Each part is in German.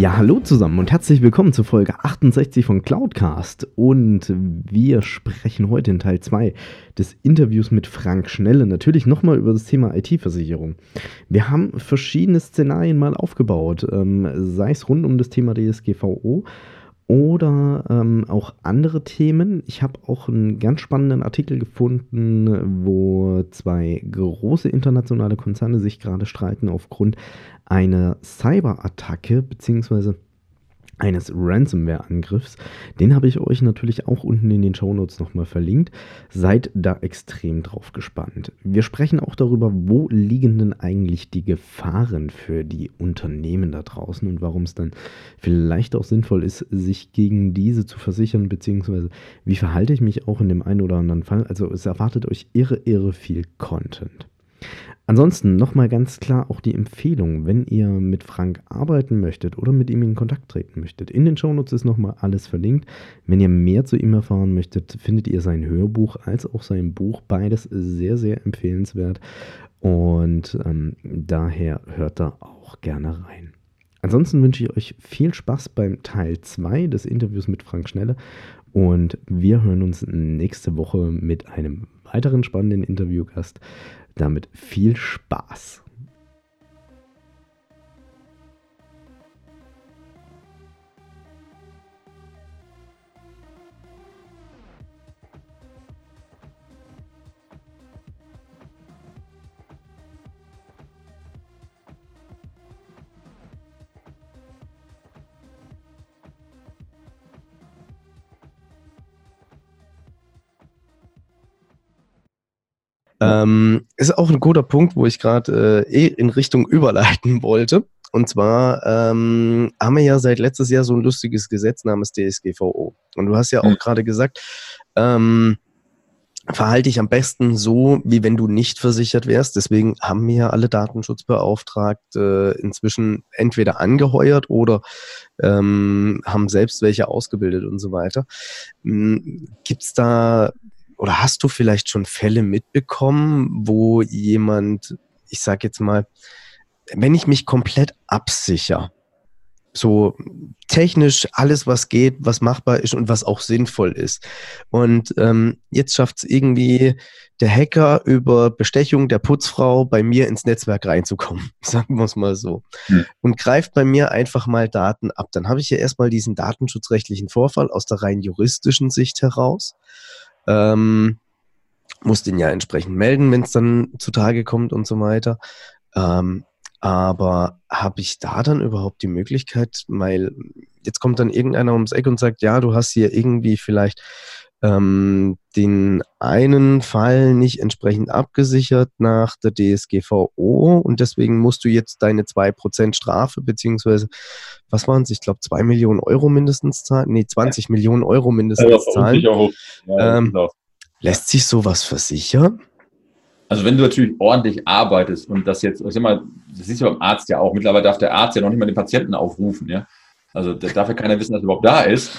Ja, hallo zusammen und herzlich willkommen zur Folge 68 von Cloudcast. Und wir sprechen heute in Teil 2 des Interviews mit Frank Schnelle natürlich nochmal über das Thema IT-Versicherung. Wir haben verschiedene Szenarien mal aufgebaut, ähm, sei es rund um das Thema DSGVO oder ähm, auch andere Themen. Ich habe auch einen ganz spannenden Artikel gefunden, wo zwei große internationale Konzerne sich gerade streiten aufgrund einer Cyberattacke beziehungsweise eines Ransomware-Angriffs. Den habe ich euch natürlich auch unten in den Shownotes nochmal verlinkt. Seid da extrem drauf gespannt. Wir sprechen auch darüber, wo liegen denn eigentlich die Gefahren für die Unternehmen da draußen und warum es dann vielleicht auch sinnvoll ist, sich gegen diese zu versichern, beziehungsweise wie verhalte ich mich auch in dem einen oder anderen Fall. Also es erwartet euch irre, irre viel Content. Ansonsten nochmal ganz klar auch die Empfehlung, wenn ihr mit Frank arbeiten möchtet oder mit ihm in Kontakt treten möchtet. In den Shownotes ist nochmal alles verlinkt. Wenn ihr mehr zu ihm erfahren möchtet, findet ihr sein Hörbuch als auch sein Buch. Beides sehr, sehr empfehlenswert. Und ähm, daher hört da auch gerne rein. Ansonsten wünsche ich euch viel Spaß beim Teil 2 des Interviews mit Frank Schnelle und wir hören uns nächste Woche mit einem weiteren spannenden Interviewgast. Damit viel Spaß! Ähm, ist auch ein guter Punkt, wo ich gerade äh, eh in Richtung überleiten wollte. Und zwar ähm, haben wir ja seit letztes Jahr so ein lustiges Gesetz namens DSGVO. Und du hast ja auch mhm. gerade gesagt, ähm, verhalte dich am besten so, wie wenn du nicht versichert wärst. Deswegen haben wir ja alle Datenschutzbeauftragte äh, inzwischen entweder angeheuert oder ähm, haben selbst welche ausgebildet und so weiter. Hm, Gibt es da oder hast du vielleicht schon Fälle mitbekommen, wo jemand, ich sag jetzt mal, wenn ich mich komplett absicher, so technisch alles, was geht, was machbar ist und was auch sinnvoll ist. Und ähm, jetzt schafft es irgendwie der Hacker über Bestechung der Putzfrau bei mir ins Netzwerk reinzukommen, sagen wir es mal so. Hm. Und greift bei mir einfach mal Daten ab. Dann habe ich ja erstmal diesen datenschutzrechtlichen Vorfall aus der rein juristischen Sicht heraus. Ähm, muss den ja entsprechend melden, wenn es dann zutage kommt und so weiter. Ähm, aber habe ich da dann überhaupt die Möglichkeit, weil jetzt kommt dann irgendeiner ums Eck und sagt, ja, du hast hier irgendwie vielleicht ähm, den einen Fall nicht entsprechend abgesichert nach der DSGVO und deswegen musst du jetzt deine 2% Strafe, beziehungsweise, was waren es, ich glaube 2 Millionen Euro mindestens zahlen, nee, 20 ja. Millionen Euro mindestens also, zahlen. Ja, ähm, genau. Lässt sich sowas versichern? Also wenn du natürlich ordentlich arbeitest und das jetzt, ich sag mal, das siehst du beim Arzt ja auch, mittlerweile darf der Arzt ja noch nicht mal den Patienten aufrufen, ja. Also da darf ja keiner wissen, dass er überhaupt da ist.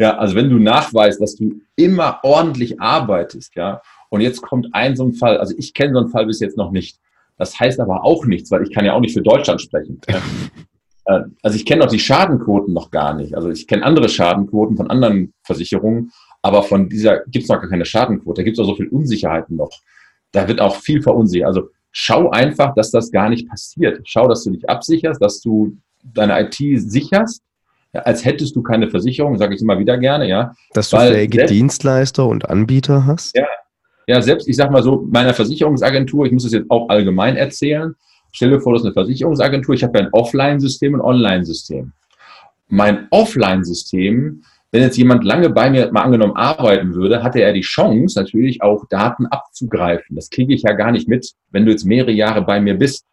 Ja, also wenn du nachweist, dass du immer ordentlich arbeitest, ja, und jetzt kommt ein so ein Fall, also ich kenne so einen Fall bis jetzt noch nicht. Das heißt aber auch nichts, weil ich kann ja auch nicht für Deutschland sprechen. Äh, also ich kenne auch die Schadenquoten noch gar nicht. Also ich kenne andere Schadenquoten von anderen Versicherungen, aber von dieser gibt es noch gar keine Schadenquote. Da gibt es auch so viel Unsicherheiten noch. Da wird auch viel verunsichert. Also schau einfach, dass das gar nicht passiert. Schau, dass du dich absicherst, dass du deine IT sicherst ja, als hättest du keine Versicherung, sage ich immer wieder gerne, ja. Dass du fähige selbst, Dienstleister und Anbieter hast? Ja, ja, selbst, ich sage mal so, meiner Versicherungsagentur, ich muss es jetzt auch allgemein erzählen, stelle vor, das ist eine Versicherungsagentur, ich habe ja ein Offline-System und ein Online-System. Mein Offline-System, wenn jetzt jemand lange bei mir mal angenommen arbeiten würde, hatte er die Chance, natürlich auch Daten abzugreifen. Das kriege ich ja gar nicht mit, wenn du jetzt mehrere Jahre bei mir bist.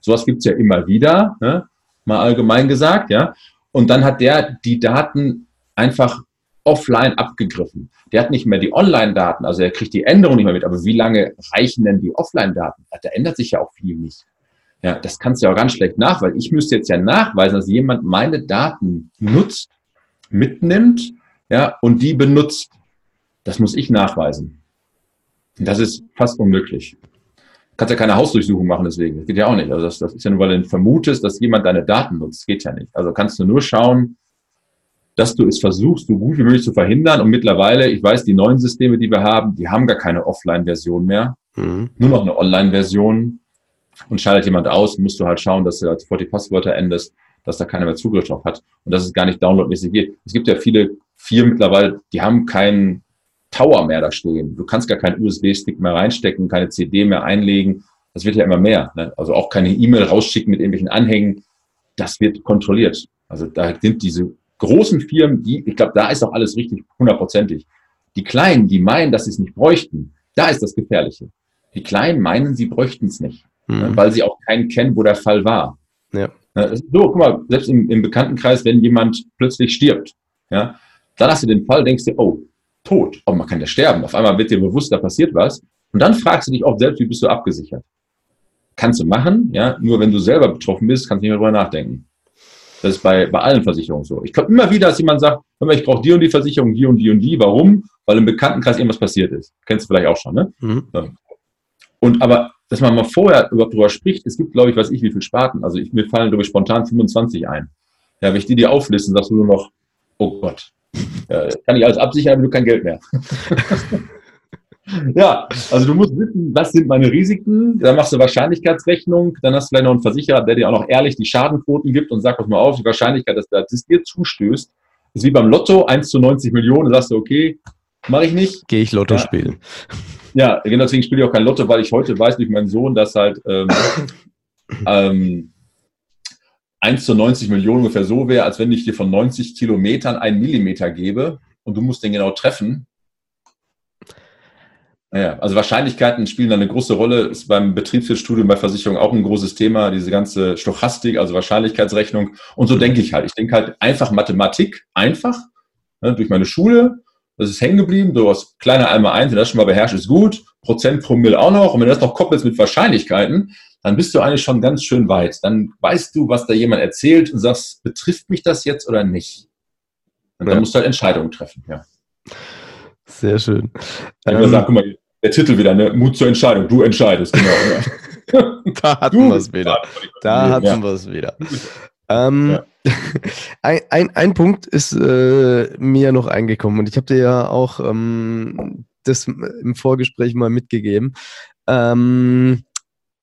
Sowas gibt's ja immer wieder, ne? mal allgemein gesagt, ja. Und dann hat der die Daten einfach offline abgegriffen. Der hat nicht mehr die Online-Daten, also er kriegt die Änderung nicht mehr mit, aber wie lange reichen denn die Offline-Daten? Da ändert sich ja auch viel nicht. Ja, das kannst du ja auch ganz schlecht nachweisen. Ich müsste jetzt ja nachweisen, dass jemand meine Daten nutzt, mitnimmt, ja, und die benutzt. Das muss ich nachweisen. Das ist fast unmöglich. Kannst ja keine Hausdurchsuchung machen deswegen. Das geht ja auch nicht. Also das, das ist ja nur, weil du vermutest, dass jemand deine Daten nutzt. Das geht ja nicht. Also kannst du nur schauen, dass du es versuchst, so gut wie möglich zu verhindern. Und mittlerweile, ich weiß, die neuen Systeme, die wir haben, die haben gar keine Offline-Version mehr. Mhm. Nur noch eine Online-Version. Und schaltet jemand aus, musst du halt schauen, dass du halt sofort die Passwörter änderst, dass da keiner mehr Zugriff drauf hat. Und dass es gar nicht downloadmäßig geht. Es gibt ja viele Firmen mittlerweile, die haben keinen Tower mehr da stehen. Du kannst gar keinen USB-Stick mehr reinstecken, keine CD mehr einlegen. Das wird ja immer mehr. Ne? Also auch keine E-Mail rausschicken mit irgendwelchen Anhängen. Das wird kontrolliert. Also da sind diese großen Firmen, die, ich glaube, da ist auch alles richtig hundertprozentig. Die Kleinen, die meinen, dass sie es nicht bräuchten, da ist das Gefährliche. Die Kleinen meinen, sie bräuchten es nicht, mhm. Ne, weil sie auch keinen kennen, wo der Fall war. Ja. So, guck mal, selbst im, im Bekanntenkreis, wenn jemand plötzlich stirbt, ja, dann hast du den Fall, denkst du, oh, tot, oh, man kann ja sterben. Auf einmal wird dir bewusst, da passiert was. Und dann fragst du dich auch selbst, wie bist du abgesichert? Kannst du machen, ja, nur wenn du selber betroffen bist, kannst du nicht mehr drüber nachdenken. Das ist bei, bei allen Versicherungen so. Ich komme immer wieder, dass jemand sagt, ich brauche die und die Versicherung, die und die und die. Warum? Weil im Bekanntenkreis irgendwas passiert ist. Kennst du vielleicht auch schon, ne? Mhm. Und aber, dass man mal vorher überhaupt drüber spricht, es gibt, glaube ich, weiß ich, wie viele Sparten. Also ich, mir fallen, glaube ich, spontan 25 ein. Ja, wenn ich die dir aufliste, sagst du nur noch, oh Gott, ja, kann ich alles absichern, aber du kein Geld mehr. Ja, also du musst wissen, was sind meine Risiken, dann machst du Wahrscheinlichkeitsrechnung, dann hast du vielleicht noch einen Versicherer, der dir auch noch ehrlich die Schadenquoten gibt und sagt, pass mal auf, die Wahrscheinlichkeit, dass das dir zustößt, ist wie beim Lotto, 1 zu 90 Millionen, da sagst du, okay, mache ich nicht. Gehe ich Lotto ja. spielen. Ja, genau deswegen spiele ich auch kein Lotto, weil ich heute weiß durch meinen Sohn, dass halt ähm, ähm, 1 zu 90 Millionen ungefähr so wäre, als wenn ich dir von 90 Kilometern einen Millimeter gebe und du musst den genau treffen ja, also Wahrscheinlichkeiten spielen da eine große Rolle. Ist beim Betriebswirtstudium bei Versicherungen auch ein großes Thema, diese ganze Stochastik, also Wahrscheinlichkeitsrechnung. Und so denke ich halt. Ich denke halt einfach Mathematik, einfach, ne, durch meine Schule. Das ist hängen geblieben. Du hast kleiner einmal eins, wenn das schon mal beherrscht, ist gut. Prozent pro Mill auch noch. Und wenn du das noch koppelst mit Wahrscheinlichkeiten, dann bist du eigentlich schon ganz schön weit. Dann weißt du, was da jemand erzählt und sagst, betrifft mich das jetzt oder nicht? Und dann ja. musst du halt Entscheidungen treffen, ja. Sehr schön. Ich ähm, gesagt, guck mal, der Titel wieder, ne? Mut zur Entscheidung. Du entscheidest, genau. Da hatten wir es wieder. Da hatten ja. wir es wieder. Ähm, ja. ein, ein, ein Punkt ist äh, mir noch eingekommen und ich habe dir ja auch ähm, das im Vorgespräch mal mitgegeben. Ähm,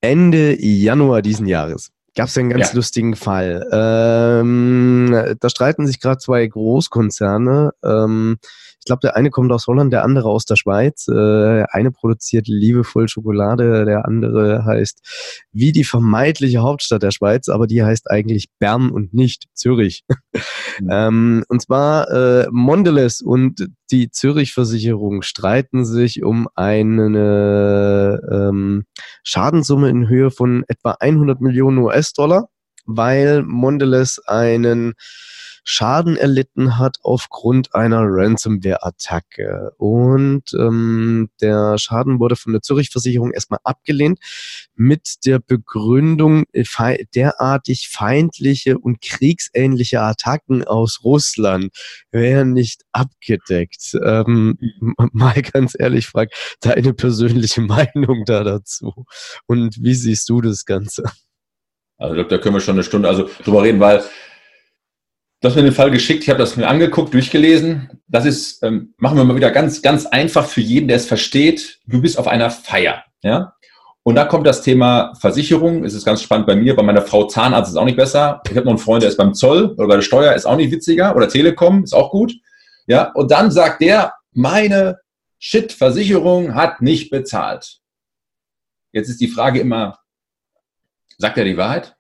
Ende Januar diesen Jahres gab es einen ganz ja. lustigen Fall. Ähm, da streiten sich gerade zwei Großkonzerne. Ähm, ich glaube, der eine kommt aus Holland, der andere aus der Schweiz. Äh, eine produziert liebevoll Schokolade, der andere heißt wie die vermeintliche Hauptstadt der Schweiz, aber die heißt eigentlich Bern und nicht Zürich. Mhm. ähm, und zwar äh, Mondelez und die Zürich-Versicherung streiten sich um eine ähm, Schadenssumme in Höhe von etwa 100 Millionen US-Dollar, weil Mondelez einen Schaden erlitten hat aufgrund einer Ransomware-Attacke. Und ähm, der Schaden wurde von der Zürich-Versicherung erstmal abgelehnt mit der Begründung, äh, derartig feindliche und kriegsähnliche Attacken aus Russland wären nicht abgedeckt. Ähm, mal ganz ehrlich, frag deine persönliche Meinung da dazu. Und wie siehst du das Ganze? Also, da können wir schon eine Stunde also drüber reden, weil Du hast mir den Fall geschickt, ich habe das mir angeguckt, durchgelesen. Das ist, ähm, machen wir mal wieder ganz, ganz einfach für jeden, der es versteht. Du bist auf einer Feier, ja. Und da kommt das Thema Versicherung. Es ist ganz spannend bei mir. Bei meiner Frau Zahnarzt ist auch nicht besser. Ich habe noch einen Freund, der ist beim Zoll oder bei der Steuer, ist auch nicht witziger. Oder Telekom, ist auch gut. Ja, und dann sagt der, meine Shit-Versicherung hat nicht bezahlt. Jetzt ist die Frage immer, sagt er die Wahrheit?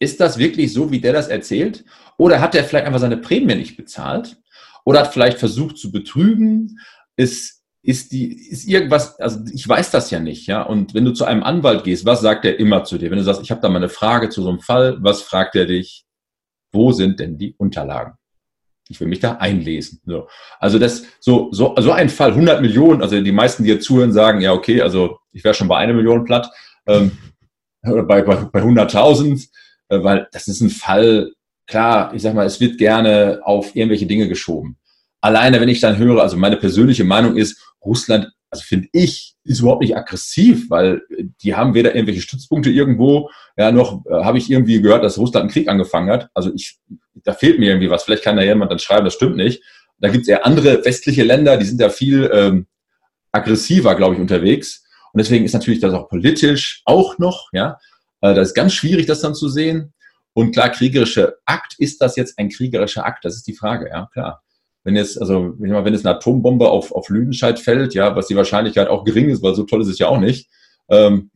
Ist das wirklich so, wie der das erzählt? Oder hat er vielleicht einfach seine Prämie nicht bezahlt? Oder hat vielleicht versucht zu betrügen? Ist, ist die, ist irgendwas, also ich weiß das ja nicht, ja. Und wenn du zu einem Anwalt gehst, was sagt er immer zu dir? Wenn du sagst, ich habe da mal eine Frage zu so einem Fall, was fragt er dich? Wo sind denn die Unterlagen? Ich will mich da einlesen. So. Also das, so, so, so ein Fall, 100 Millionen, also die meisten, die jetzt zuhören, sagen, ja, okay, also ich wäre schon bei einer Million platt, ähm, bei, bei, bei 100.000, äh, weil das ist ein Fall, klar, ich sag mal, es wird gerne auf irgendwelche Dinge geschoben. Alleine, wenn ich dann höre, also meine persönliche Meinung ist, Russland, also finde ich, ist überhaupt nicht aggressiv, weil die haben weder irgendwelche Stützpunkte irgendwo, ja, noch äh, habe ich irgendwie gehört, dass Russland einen Krieg angefangen hat. Also ich, da fehlt mir irgendwie was. Vielleicht kann da jemand dann schreiben, das stimmt nicht. Da gibt es eher andere westliche Länder, die sind da viel ähm, aggressiver, glaube ich, unterwegs. Und deswegen ist natürlich das auch politisch auch noch, ja, äh, das ist ganz schwierig, das dann zu sehen. Und klar, kriegerischer Akt, ist das jetzt ein kriegerischer Akt? Das ist die Frage, ja, klar. Wenn jetzt, also, wenn jetzt eine Atombombe auf, auf Lüdenscheid fällt, ja, was die Wahrscheinlichkeit auch gering ist, weil so toll ist es ja auch nicht, ähm,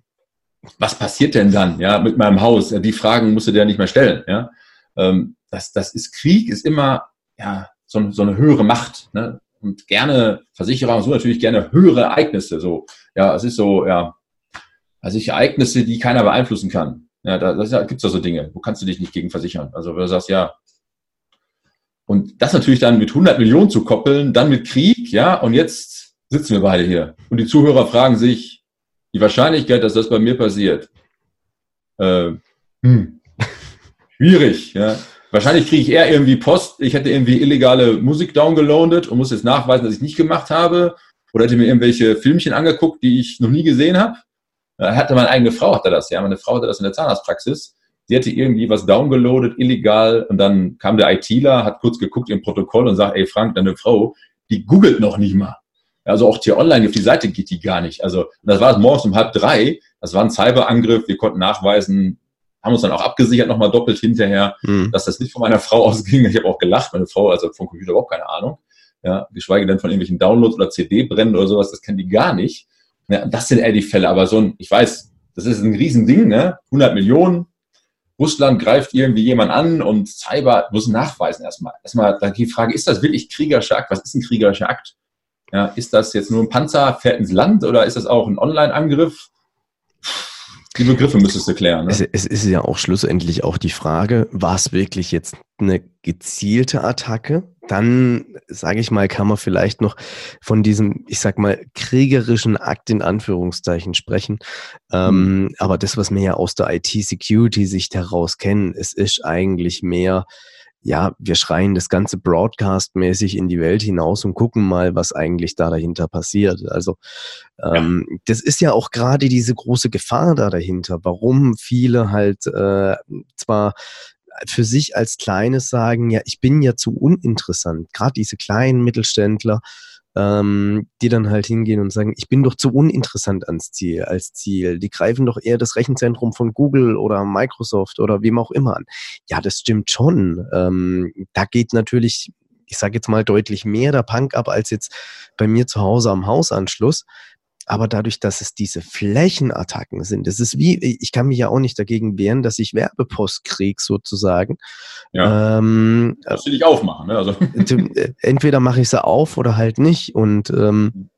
was passiert denn dann, ja, mit meinem Haus? Die Fragen musst du dir ja nicht mehr stellen, ja. Ähm, das, das ist Krieg, ist immer, ja, so, so eine höhere Macht, ne? Und gerne Versicherer und so natürlich gerne höhere Ereignisse, so. Ja, es ist so, ja, also ich Ereignisse, die keiner beeinflussen kann. Ja, da, da gibt es ja so Dinge. Wo kannst du dich nicht gegen versichern? Also, wenn du sagst, ja, und das natürlich dann mit 100 Millionen zu koppeln, dann mit Krieg, ja, und jetzt sitzen wir beide hier. Und die Zuhörer fragen sich, die Wahrscheinlichkeit, dass das bei mir passiert, äh, hm, schwierig, ja. Wahrscheinlich kriege ich eher irgendwie Post, ich hätte irgendwie illegale Musik downgeloadet und muss jetzt nachweisen, dass ich nicht gemacht habe. Oder hätte mir irgendwelche Filmchen angeguckt, die ich noch nie gesehen habe. Da hatte meine eigene Frau, hatte das, ja. Meine Frau hatte das in der Zahnarztpraxis sie hatte irgendwie was downgeloadet, illegal, und dann kam der ITler, hat kurz geguckt im Protokoll und sagt, ey Frank, deine Frau, die googelt noch nicht mal. Also auch hier online auf die Seite geht die gar nicht. Also das war morgens um halb drei. Das war ein Cyberangriff. Wir konnten nachweisen, haben uns dann auch abgesichert nochmal doppelt hinterher, mhm. dass das nicht von meiner Frau ausging. Ich habe auch gelacht. Meine Frau, also vom Computer überhaupt keine Ahnung. Ja, geschweige denn von irgendwelchen Downloads oder CD-Brennen oder sowas. Das kennen die gar nicht. Ja, das sind eher die Fälle. Aber so ein, ich weiß, das ist ein Riesending, ne? 100 Millionen, Russland greift irgendwie jemand an und Cyber muss nachweisen erstmal. Erstmal die Frage, ist das wirklich kriegerischer Akt? Was ist ein kriegerischer Akt? Ja, ist das jetzt nur ein Panzer, fährt ins Land oder ist das auch ein Online-Angriff? Die Begriffe müsstest du klären. Ne? Es, es, ist ja auch schlussendlich auch die Frage, war es wirklich jetzt eine gezielte Attacke? Dann, sage ich mal, kann man vielleicht noch von diesem, ich sag mal, kriegerischen Akt in Anführungszeichen sprechen. Ähm, mhm. aber das, was wir ja aus der IT-Security-Sicht heraus kennen, es ist eigentlich mehr ja, wir schreien das Ganze broadcast-mäßig in die Welt hinaus und gucken mal, was eigentlich da dahinter passiert. Also ähm, ja. das ist ja auch gerade diese große Gefahr da dahinter, warum viele halt äh, zwar für sich als Kleines sagen, ja, ich bin ja zu uninteressant. Gerade diese kleinen Mittelständler, ähm, die dann halt hingehen und sagen, ich bin doch zu uninteressant ans Ziel, als Ziel. Die greifen doch eher das Rechenzentrum von Google oder Microsoft oder wem auch immer an. Ja, das stimmt schon. Ähm, da geht natürlich, ich sage jetzt mal deutlich mehr der Punk ab als jetzt bei mir zu Hause am Hausanschluss. Aber dadurch, dass es diese Flächenattacken sind, das ist wie, ich kann mich ja auch nicht dagegen wehren, dass ich Werbepost kriege, sozusagen. Ja. Ähm, Musst du nicht aufmachen, ne? Also. Äh, entweder mache ich sie auf oder halt nicht. Und ähm, mhm.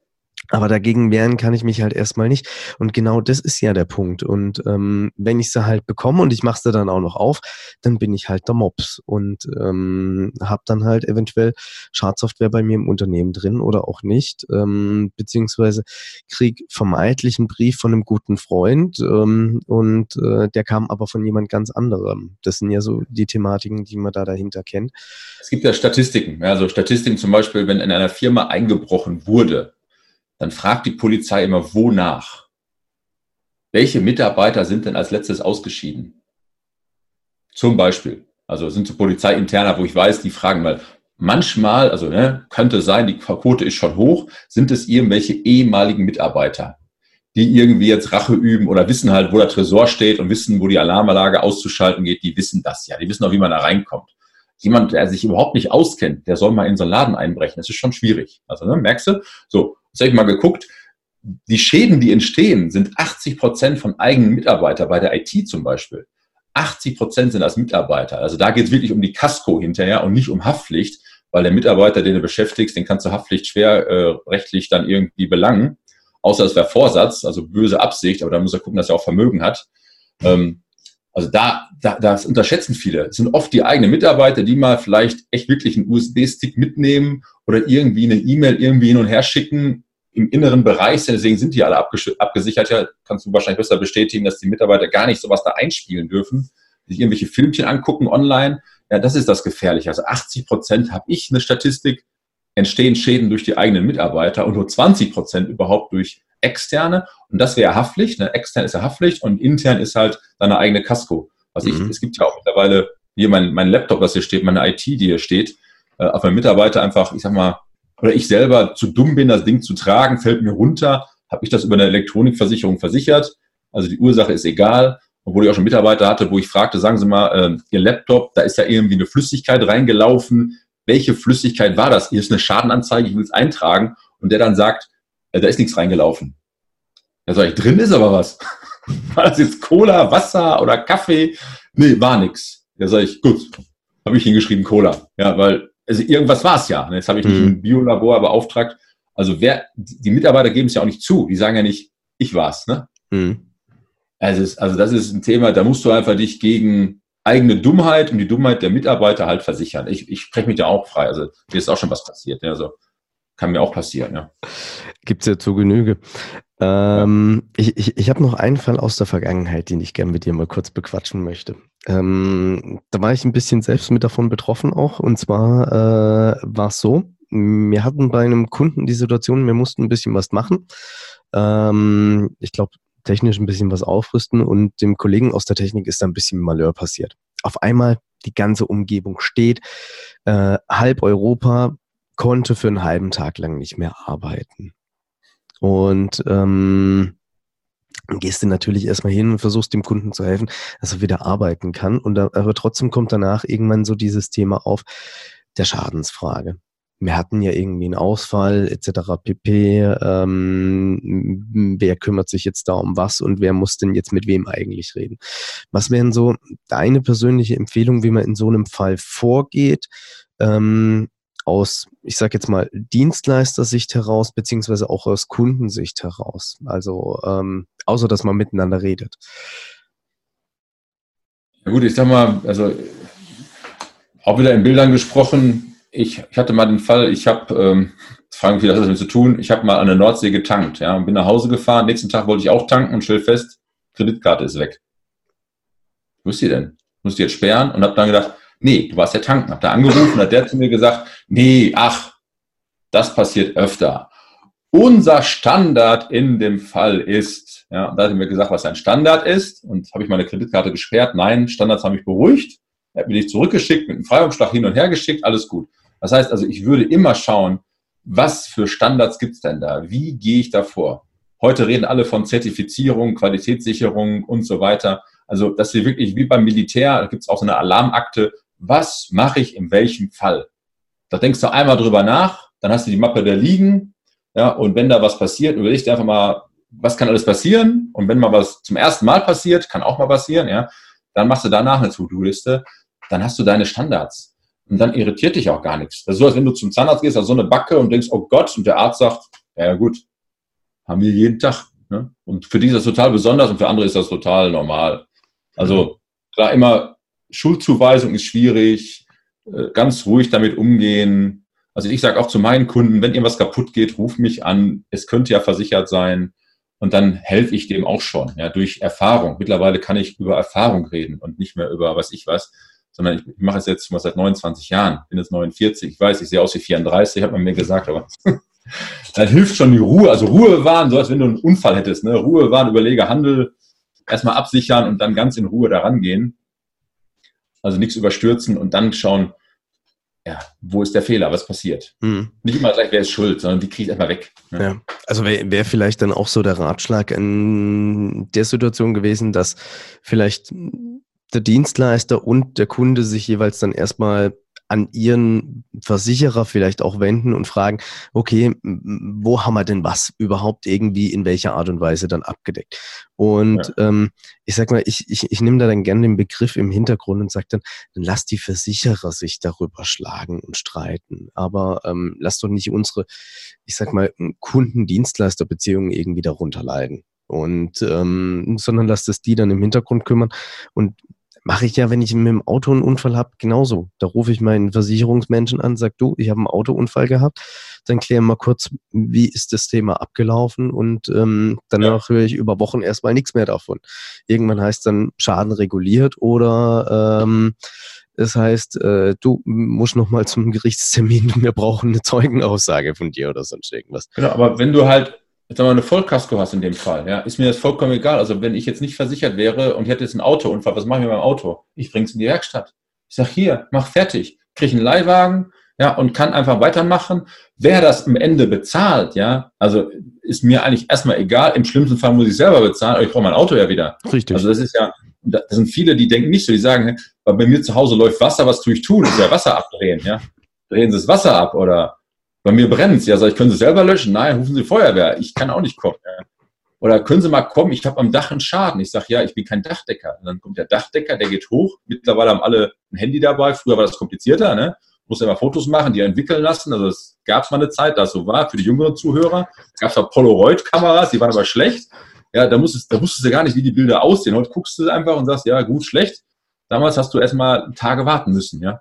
Aber dagegen wehren kann ich mich halt erstmal nicht. Und genau das ist ja der Punkt. Und ähm, wenn ich sie halt bekomme und ich mache sie dann auch noch auf, dann bin ich halt der Mops und ähm, habe dann halt eventuell Schadsoftware bei mir im Unternehmen drin oder auch nicht. Ähm, beziehungsweise krieg vermeintlich einen Brief von einem guten Freund ähm, und äh, der kam aber von jemand ganz anderem. Das sind ja so die Thematiken, die man da dahinter kennt. Es gibt ja Statistiken. Also Statistiken zum Beispiel, wenn in einer Firma eingebrochen wurde, dann fragt die Polizei immer, wonach? Welche Mitarbeiter sind denn als letztes ausgeschieden? Zum Beispiel. Also sind so Polizeiinterner, wo ich weiß, die fragen mal, manchmal, also ne, könnte sein, die Quote ist schon hoch, sind es irgendwelche ehemaligen Mitarbeiter, die irgendwie jetzt Rache üben oder wissen halt, wo der Tresor steht und wissen, wo die Alarmanlage auszuschalten geht, die wissen das ja. Die wissen auch, wie man da reinkommt. Jemand, der sich überhaupt nicht auskennt, der soll mal in so einen Laden einbrechen. Das ist schon schwierig. Also, ne, merkst du? So, Jetzt habe ich mal geguckt, die Schäden, die entstehen, sind 80 Prozent von eigenen Mitarbeitern bei der IT zum Beispiel. 80 Prozent sind als Mitarbeiter. Also da geht es wirklich um die Casco hinterher und nicht um Haftpflicht, weil der Mitarbeiter, den du beschäftigst, den kannst du Haftpflicht schwer äh, rechtlich dann irgendwie belangen, außer es wäre Vorsatz, also böse Absicht, aber da muss er gucken, dass er auch Vermögen hat. Ähm, also da, da, das unterschätzen viele. Es sind oft die eigenen Mitarbeiter, die mal vielleicht echt wirklich einen USB-Stick mitnehmen oder irgendwie eine E-Mail irgendwie hin und her schicken im inneren Bereich. Deswegen sind die alle abgesichert. Ja, kannst du wahrscheinlich besser bestätigen, dass die Mitarbeiter gar nicht sowas da einspielen dürfen, sich irgendwelche Filmchen angucken online ja, das ist das Gefährliche. Also 80 Prozent habe ich eine Statistik, entstehen Schäden durch die eigenen Mitarbeiter und nur 20 Prozent überhaupt durch externe. Und das wäre Haftpflicht. Ne? Extern ist ja Haftpflicht und intern ist halt deine eigene Casco. Also mhm. ich, es gibt ja auch mittlerweile hier mein, mein Laptop, was hier steht, meine IT, die hier steht, äh, auf meinen Mitarbeiter einfach, ich sag mal, oder ich selber zu dumm bin, das Ding zu tragen, fällt mir runter, habe ich das über eine Elektronikversicherung versichert. Also die Ursache ist egal obwohl ich auch schon Mitarbeiter hatte, wo ich fragte, sagen Sie mal, äh, Ihr Laptop, da ist ja irgendwie eine Flüssigkeit reingelaufen. Welche Flüssigkeit war das? Hier ist eine Schadenanzeige, ich will es eintragen. Und der dann sagt, äh, da ist nichts reingelaufen. Da sage ich, drin ist aber was. war das jetzt Cola, Wasser oder Kaffee? Nee, war nichts. Da sage ich, gut, habe ich hingeschrieben Cola. Ja, weil also irgendwas war es ja. Jetzt habe ich nicht mhm. ein Biolabor beauftragt. Also wer, die Mitarbeiter geben es ja auch nicht zu. Die sagen ja nicht, ich war's. Ne? Mhm. Also, ist, also das ist ein Thema, da musst du einfach dich gegen eigene Dummheit und die Dummheit der Mitarbeiter halt versichern. Ich, ich spreche mich da auch frei. Also mir ist auch schon was passiert. Ja, also kann mir auch passieren. Ja. Gibt es ja zu Genüge. Ähm. Ich, ich, ich habe noch einen Fall aus der Vergangenheit, den ich gerne mit dir mal kurz bequatschen möchte. Ähm, da war ich ein bisschen selbst mit davon betroffen auch. Und zwar äh, war es so, wir hatten bei einem Kunden die Situation, wir mussten ein bisschen was machen. Ähm, ich glaube, technisch ein bisschen was aufrüsten und dem Kollegen aus der Technik ist da ein bisschen Malheur passiert. Auf einmal die ganze Umgebung steht, äh, halb Europa konnte für einen halben Tag lang nicht mehr arbeiten. Und ähm, gehst du natürlich erstmal hin und versuchst dem Kunden zu helfen, dass er wieder arbeiten kann. Und da, aber trotzdem kommt danach irgendwann so dieses Thema auf der Schadensfrage wir hatten ja irgendwie einen Ausfall etc. pp. Ähm, wer kümmert sich jetzt da um was und wer muss denn jetzt mit wem eigentlich reden? Was wären so deine persönliche Empfehlung, wie man in so einem Fall vorgeht? Ähm, aus, ich sage jetzt mal, Dienstleistersicht heraus, beziehungsweise auch aus Kundensicht heraus. Also ähm, außer dass man miteinander redet. Ja gut, ich sag mal, also auch wieder in Bildern gesprochen, ich, ich hatte mal den Fall, ich habe, ähm, fragen viele, was hat damit zu tun, ich habe mal an der Nordsee getankt, ja, und bin nach Hause gefahren, nächsten Tag wollte ich auch tanken und stell fest, Kreditkarte ist weg. Wo ist die denn? Muss die jetzt sperren? Und habe dann gedacht, nee, du warst ja tanken. Hab da angerufen, hat der zu mir gesagt, nee, ach, das passiert öfter. Unser Standard in dem Fall ist, ja, da hat er mir gesagt, was ein Standard ist, und habe ich meine Kreditkarte gesperrt. Nein, Standards haben mich beruhigt. Er hat mir die zurückgeschickt, mit einem Freiumschlag hin und her geschickt, alles gut. Das heißt also, ich würde immer schauen, was für Standards gibt es denn da? Wie gehe ich da vor? Heute reden alle von Zertifizierung, Qualitätssicherung und so weiter. Also, dass wir wirklich wie beim Militär, da gibt es auch so eine Alarmakte, was mache ich in welchem Fall? Da denkst du einmal drüber nach, dann hast du die Mappe da liegen, ja, und wenn da was passiert, überlegst du einfach mal, was kann alles passieren? Und wenn mal was zum ersten Mal passiert, kann auch mal passieren, ja, dann machst du danach eine To-Do-Liste, dann hast du deine Standards. Und dann irritiert dich auch gar nichts. Das ist so, als wenn du zum Zahnarzt gehst, also so eine Backe und denkst, oh Gott, und der Arzt sagt, ja gut, haben wir jeden Tag. Ne? Und für die ist das total besonders und für andere ist das total normal. Also klar, immer Schuldzuweisung ist schwierig, äh, ganz ruhig damit umgehen. Also ich sage auch zu meinen Kunden, wenn irgendwas kaputt geht, ruf mich an. Es könnte ja versichert sein. Und dann helfe ich dem auch schon, ja, durch Erfahrung. Mittlerweile kann ich über Erfahrung reden und nicht mehr über was ich was sondern ich, mache es jetzt schon mal seit 29 Jahren, bin jetzt 49, ich weiß, ich sehe aus wie 34, hat man mir gesagt, aber dann hilft schon die Ruhe, also Ruhe wahren, so als wenn du einen Unfall hättest, ne? Ruhe wahren, überlege, Handel, erstmal absichern und dann ganz in Ruhe daran gehen. Also nichts überstürzen und dann schauen, ja, wo ist der Fehler, was passiert? Mhm. Nicht immer gleich, wer ist schuld, sondern wie kriege ich erstmal weg. Ne? Ja. Also wäre wär vielleicht dann auch so der Ratschlag in der Situation gewesen, dass vielleicht der Dienstleister und der Kunde sich jeweils dann erstmal an ihren Versicherer vielleicht auch wenden und fragen, okay, wo haben wir denn was überhaupt irgendwie in welcher Art und Weise dann abgedeckt? Und ja. ähm, ich sag mal, ich, ich, ich nehme da dann gerne den Begriff im Hintergrund und sage dann, dann lass die Versicherer sich darüber schlagen und streiten. Aber ähm, lass doch nicht unsere, ich sag mal, Kundendienstleisterbeziehungen irgendwie darunter leiden. Und ähm, sondern lass das die dann im Hintergrund kümmern. Und Mache ich ja, wenn ich mit dem Auto einen Unfall habe, genauso. Da rufe ich meinen Versicherungsmenschen an, sag du, ich habe einen Autounfall gehabt. Dann klären wir kurz, wie ist das Thema abgelaufen und ähm, danach ja. höre ich über Wochen erstmal nichts mehr davon. Irgendwann heißt dann Schaden reguliert oder ähm, es heißt, äh, du musst noch mal zum Gerichtstermin, wir brauchen eine Zeugenaussage von dir oder sonst irgendwas. Genau, aber wenn du halt jetzt mal eine Vollkasko hast in dem Fall, ja, ist mir das vollkommen egal. Also wenn ich jetzt nicht versichert wäre und ich hätte jetzt einen Autounfall, was mache ich mit meinem Auto? Ich bringe es in die Werkstatt. Ich sage, hier, mach fertig. Kriege einen Leihwagen, ja, und kann einfach weitermachen. Wer das am Ende bezahlt, ja, also ist mir eigentlich erstmal egal. Im schlimmsten Fall muss ich selber bezahlen, aber ich brauche mein Auto ja wieder. Richtig. Also das ist ja, das sind viele, die denken nicht so, die sagen, bei mir zu Hause läuft Wasser, was tue ich tun? Ist ja Wasser abdrehen, ja. Drehen Sie das Wasser ab oder bei mir brennt es. Ja, sag ich, können Sie selber löschen? Nein, rufen Sie Feuerwehr. Ich kann auch nicht kommen. Ja. Oder können Sie mal kommen, ich habe am Dach einen Schaden. Ich sage, ja, ich bin kein Dachdecker. Und dann kommt der Dachdecker, der geht hoch. Mittlerweile haben alle ein Handy dabei. Früher war das komplizierter. Ne? Muss immer Fotos machen, die entwickeln lassen. Also es gab es mal eine Zeit, da es so war, für die jüngeren Zuhörer. Es gab zwar Polaroid-Kameras, die waren aber schlecht. Ja, da, musstest, da wusstest du gar nicht, wie die Bilder aussehen. Heute guckst du einfach und sagst, ja, gut, schlecht. Damals hast du erstmal Tage warten müssen, ja.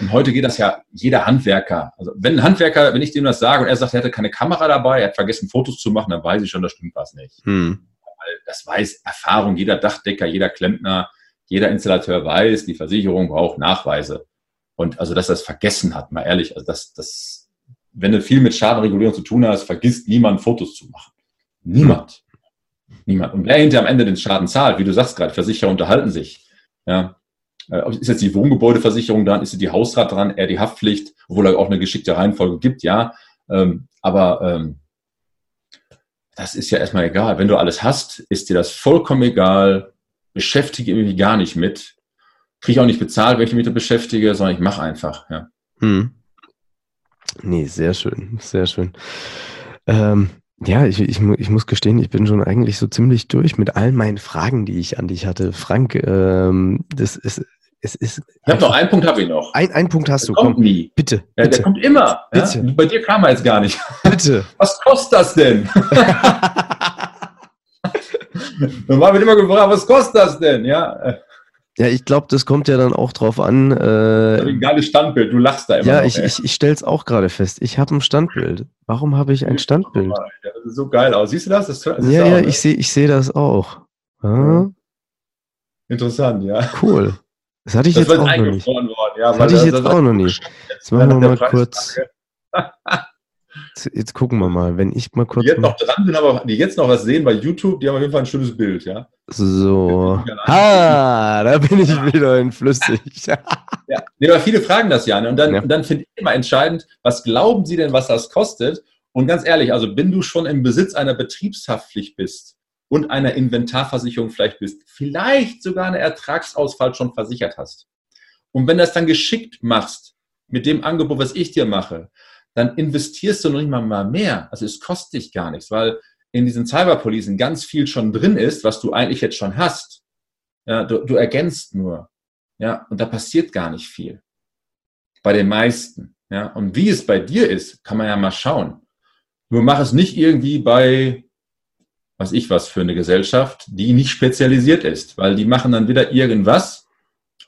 Und heute geht das ja jeder Handwerker. Also wenn ein Handwerker, wenn ich dem das sage und er sagt, er hatte keine Kamera dabei, er hat vergessen Fotos zu machen, dann weiß ich schon, da stimmt was nicht. Hm. Das weiß Erfahrung, jeder Dachdecker, jeder Klempner, jeder Installateur weiß, die Versicherung braucht Nachweise. Und also, dass er das vergessen hat, mal ehrlich, also das, das, wenn du viel mit Schadenregulierung zu tun hast, vergisst niemand Fotos zu machen. Niemand. Niemand. Und wer hinter am Ende den Schaden zahlt, wie du sagst gerade, Versicherer unterhalten sich. Ja, ist jetzt die Wohngebäudeversicherung dran, ist die Hausrat dran, eher die Haftpflicht, obwohl er auch eine geschickte Reihenfolge gibt, ja. Ähm, aber ähm, das ist ja erstmal egal. Wenn du alles hast, ist dir das vollkommen egal. Beschäftige mich gar nicht mit. Kriege auch nicht bezahlt, wenn ich mich damit beschäftige, sondern ich mache einfach. Ja. Hm. Nee, sehr schön, sehr schön. Ähm, ja, ich, ich, ich muss gestehen, ich bin schon eigentlich so ziemlich durch mit all meinen Fragen, die ich an dich hatte. Frank, ähm, das ist, es ist. Ich habe noch einen Punkt, habe ich noch. Ein, einen Punkt hast der du. Kommt komm. nie. Bitte, ja, bitte. Der kommt immer. Bitte. Ja? Bei dir kam er jetzt gar nicht. Bitte. Was kostet das denn? Normal wird immer gefragt, was kostet das denn? Ja. Ja, ich glaube, das kommt ja dann auch drauf an. Äh, ein geiles Standbild, du lachst da immer. Ja, noch, ich, ich, ich stelle es auch gerade fest. Ich habe ein Standbild. Warum habe ich ein Standbild? Ja, das sieht so geil aus. Siehst du das? das, das ja, ja, auch, ich sehe ich seh das auch. Ja. Interessant, ja. Cool. Das hatte ich das jetzt auch noch nicht. Worden, ja, das hatte ich jetzt auch noch nicht. Jetzt machen wir mal kurz. Jetzt, jetzt, gucken wir mal, wenn ich mal kurz. Die jetzt noch dran sind, aber die jetzt noch was sehen bei YouTube, die haben auf jeden Fall ein schönes Bild, ja. So. Ha, da bin ich wieder in flüssig. ja, nee, aber viele fragen das ja. Ne? Und dann, ja. dann finde ich immer entscheidend, was glauben Sie denn, was das kostet? Und ganz ehrlich, also wenn du schon im Besitz einer Betriebshaftpflicht bist und einer Inventarversicherung vielleicht bist, vielleicht sogar eine Ertragsausfall schon versichert hast. Und wenn du das dann geschickt machst, mit dem Angebot, was ich dir mache, dann investierst du noch nicht mal mehr. Also es kostet dich gar nichts, weil in diesen Cyberpolicen ganz viel schon drin ist, was du eigentlich jetzt schon hast. Ja, du, du ergänzt nur. Ja, und da passiert gar nicht viel. Bei den meisten. Ja, und wie es bei dir ist, kann man ja mal schauen. Nur mach es nicht irgendwie bei, was ich was für eine Gesellschaft, die nicht spezialisiert ist, weil die machen dann wieder irgendwas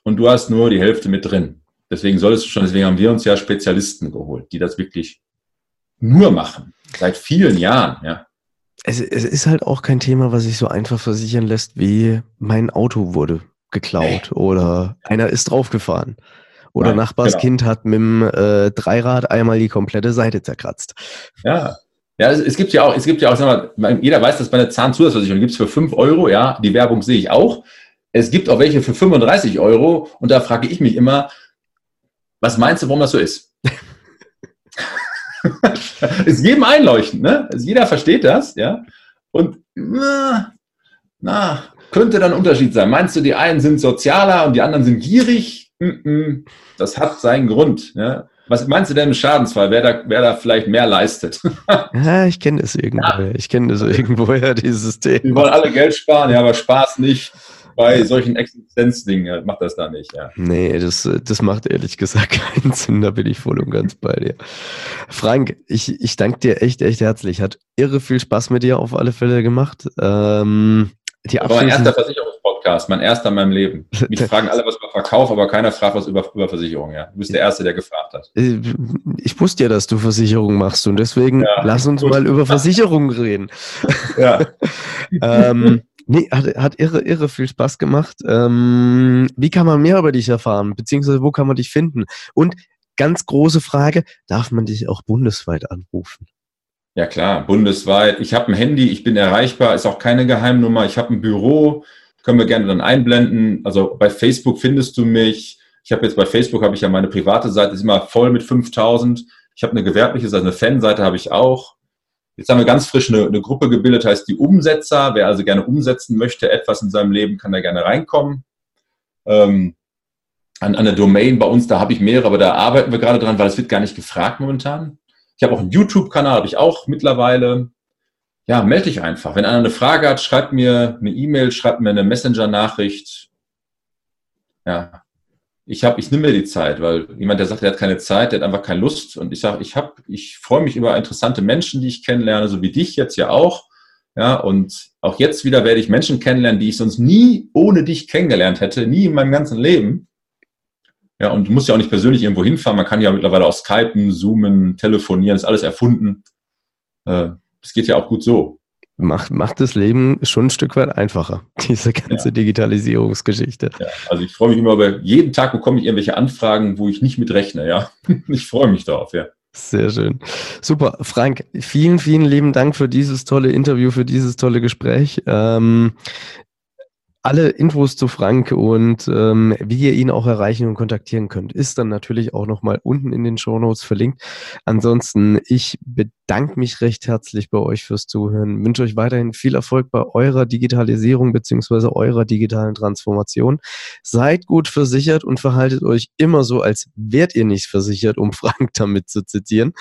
und du hast nur die Hälfte mit drin. Deswegen solltest du schon, deswegen haben wir uns ja Spezialisten geholt, die das wirklich nur machen. Seit vielen Jahren, ja. Es, es ist halt auch kein Thema, was sich so einfach versichern lässt, wie mein Auto wurde geklaut hey. oder einer ist draufgefahren. Oder Nein, Nachbarskind genau. hat mit dem äh, Dreirad einmal die komplette Seite zerkratzt. Ja, ja, es, es, gibt ja auch, es gibt ja auch, sag mal, jeder weiß, dass bei einer Zahnzusatzversicherung gibt es für 5 Euro, ja, die Werbung sehe ich auch. Es gibt auch welche für 35 Euro und da frage ich mich immer, was meinst du, warum das so ist? ist jedem einleuchtend, ne? Also jeder versteht das, ja? Und na, na, könnte dann ein Unterschied sein. Meinst du, die einen sind sozialer und die anderen sind gierig? das hat seinen Grund. Ja? Was meinst du denn im Schadensfall, wer da, wer da vielleicht mehr leistet? ja, ich kenne das irgendwo. Ja. Ich kenne das irgendwoher, dieses Thema. Die wollen alle Geld sparen, ja, aber Spaß nicht bei solchen Existenzdingen macht das da nicht. Ja. Nee, das, das macht ehrlich gesagt keinen Sinn, da bin ich voll und ganz bei dir. Frank, ich, ich danke dir echt, echt herzlich. Hat irre viel Spaß mit dir auf alle Fälle gemacht. Ähm, die war mein erster Versicherungspodcast, mein erster in meinem Leben. Mich fragen alle was über Verkauf, aber keiner fragt was über, über Versicherung. Ja. Du bist der Erste, der gefragt hat. Äh, ich wusste ja, dass du Versicherung machst und deswegen ja, lass uns gut. mal über Versicherungen reden. Ja. ähm, Nee, hat, hat irre, irre viel Spaß gemacht. Ähm, wie kann man mehr über dich erfahren? Beziehungsweise wo kann man dich finden? Und ganz große Frage, darf man dich auch bundesweit anrufen? Ja klar, bundesweit. Ich habe ein Handy, ich bin erreichbar, ist auch keine Geheimnummer. Ich habe ein Büro, können wir gerne dann einblenden. Also bei Facebook findest du mich. Ich habe jetzt bei Facebook habe ich ja meine private Seite, ist immer voll mit 5000. Ich habe eine gewerbliche also eine Fanseite habe ich auch. Jetzt haben wir ganz frisch eine, eine, Gruppe gebildet, heißt die Umsetzer. Wer also gerne umsetzen möchte, etwas in seinem Leben, kann da gerne reinkommen. Ähm, an, an der Domain bei uns, da habe ich mehrere, aber da arbeiten wir gerade dran, weil es wird gar nicht gefragt momentan. Ich habe auch einen YouTube-Kanal, habe ich auch mittlerweile. Ja, melde dich einfach. Wenn einer eine Frage hat, schreibt mir eine E-Mail, schreibt mir eine Messenger-Nachricht. Ja, ich habe, ich nehme mir die Zeit, weil jemand, der sagt, er hat keine Zeit, der hat einfach keine Lust. Und ich sage, ich habe, ich freue mich über interessante Menschen, die ich kennenlerne, so wie dich jetzt ja auch. Ja, und auch jetzt wieder werde ich Menschen kennenlernen, die ich sonst nie ohne dich kennengelernt hätte, nie in meinem ganzen Leben. Ja, und du musst ja auch nicht persönlich irgendwo hinfahren. Man kann ja mittlerweile auch skypen, zoomen, telefonieren, ist alles erfunden. Äh, es geht ja auch gut so macht, macht das Leben schon ein Stück weit einfacher, diese ganze ja. Digitalisierungsgeschichte. Ja, also ich freue mich immer über jeden Tag bekomme ich irgendwelche Anfragen, wo ich nicht mit rechne, ja. Ich freue mich darauf, ja. Sehr schön. Super. Frank, vielen, vielen lieben Dank für dieses tolle Interview, für dieses tolle Gespräch. Ähm, alle Infos zu Frank und ähm, wie ihr ihn auch erreichen und kontaktieren könnt, ist dann natürlich auch nochmal unten in den Show Notes verlinkt. Ansonsten, ich bedanke mich recht herzlich bei euch fürs Zuhören, wünsche euch weiterhin viel Erfolg bei eurer Digitalisierung beziehungsweise eurer digitalen Transformation. Seid gut versichert und verhaltet euch immer so, als wärt ihr nicht versichert, um Frank damit zu zitieren.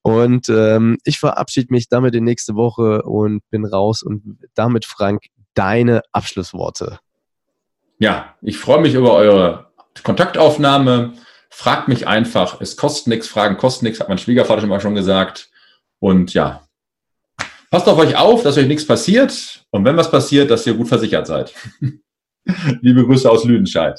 Und ähm, ich verabschiede mich damit in nächste Woche und bin raus und damit Frank deine Abschlussworte. Ja, ich freue mich über eure Kontaktaufnahme. Fragt mich einfach. Es kostet nichts. Fragen kosten nichts, hat mein Schwiegervater schon mal schon gesagt. Und ja, passt auf euch auf, dass euch nichts passiert. Und wenn was passiert, dass ihr gut versichert seid. Liebe Grüße aus Lüdenscheid.